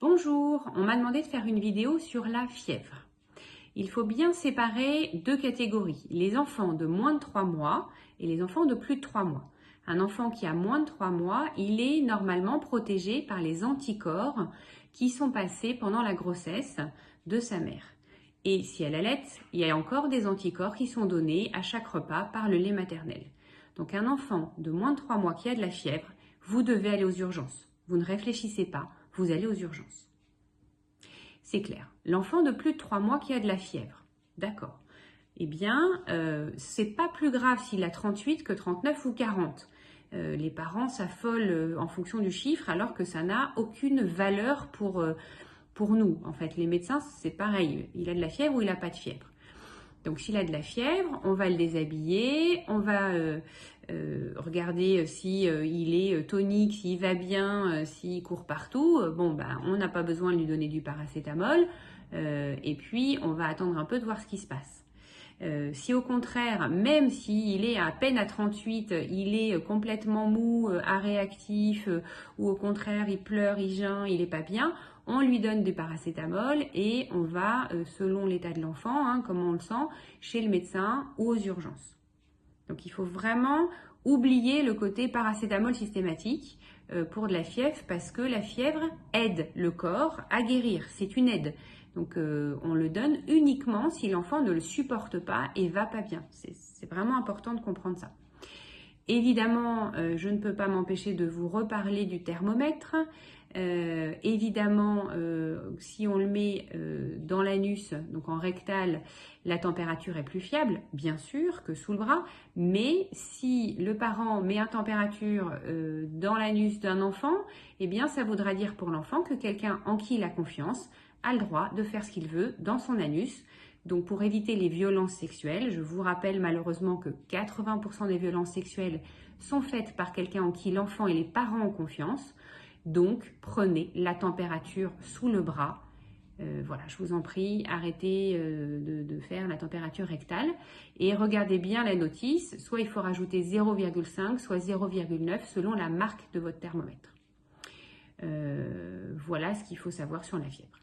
Bonjour, on m'a demandé de faire une vidéo sur la fièvre. Il faut bien séparer deux catégories, les enfants de moins de 3 mois et les enfants de plus de 3 mois. Un enfant qui a moins de 3 mois, il est normalement protégé par les anticorps qui sont passés pendant la grossesse de sa mère. Et si elle allait, il y a encore des anticorps qui sont donnés à chaque repas par le lait maternel. Donc un enfant de moins de 3 mois qui a de la fièvre, vous devez aller aux urgences. Vous ne réfléchissez pas, vous allez aux urgences. C'est clair. L'enfant de plus de 3 mois qui a de la fièvre, d'accord. Eh bien, euh, c'est pas plus grave s'il a 38 que 39 ou 40. Euh, les parents s'affolent euh, en fonction du chiffre alors que ça n'a aucune valeur pour, pour nous. En fait, les médecins, c'est pareil. Il a de la fièvre ou il n'a pas de fièvre. Donc s'il a de la fièvre, on va le déshabiller, on va euh, euh, regarder si euh, il est tonique, s'il va bien, s'il court partout. Bon, ben, on n'a pas besoin de lui donner du paracétamol. et puis, on va attendre un peu de voir ce qui se passe. Si au contraire, même s'il est à peine à 38, il est complètement mou, à réactif, ou au contraire, il pleure, il geint, il n'est pas bien, on lui donne du paracétamol et on va, euh, selon l'état de l'enfant, hein, comme on le sent, chez le médecin ou aux urgences. Donc il faut vraiment oublier le côté paracétamol systématique euh, pour de la fièvre parce que la fièvre aide le corps à guérir. C'est une aide. Donc euh, on le donne uniquement si l'enfant ne le supporte pas et va pas bien. C'est vraiment important de comprendre ça. Évidemment, je ne peux pas m'empêcher de vous reparler du thermomètre. Euh, évidemment, euh, si on le met euh, dans l'anus, donc en rectal, la température est plus fiable, bien sûr, que sous le bras. Mais si le parent met une température dans l'anus d'un enfant, eh bien, ça voudra dire pour l'enfant que quelqu'un en qui il a confiance a le droit de faire ce qu'il veut dans son anus. Donc, pour éviter les violences sexuelles, je vous rappelle malheureusement que 80% des violences sexuelles sont faites par quelqu'un en qui l'enfant et les parents ont confiance. Donc, prenez la température sous le bras. Euh, voilà, je vous en prie, arrêtez euh, de, faire la température rectale et regardez bien la notice. Soit il faut rajouter 0,5, soit 0,9 selon la marque de votre thermomètre. Euh, voilà ce qu'il faut savoir sur la fièvre.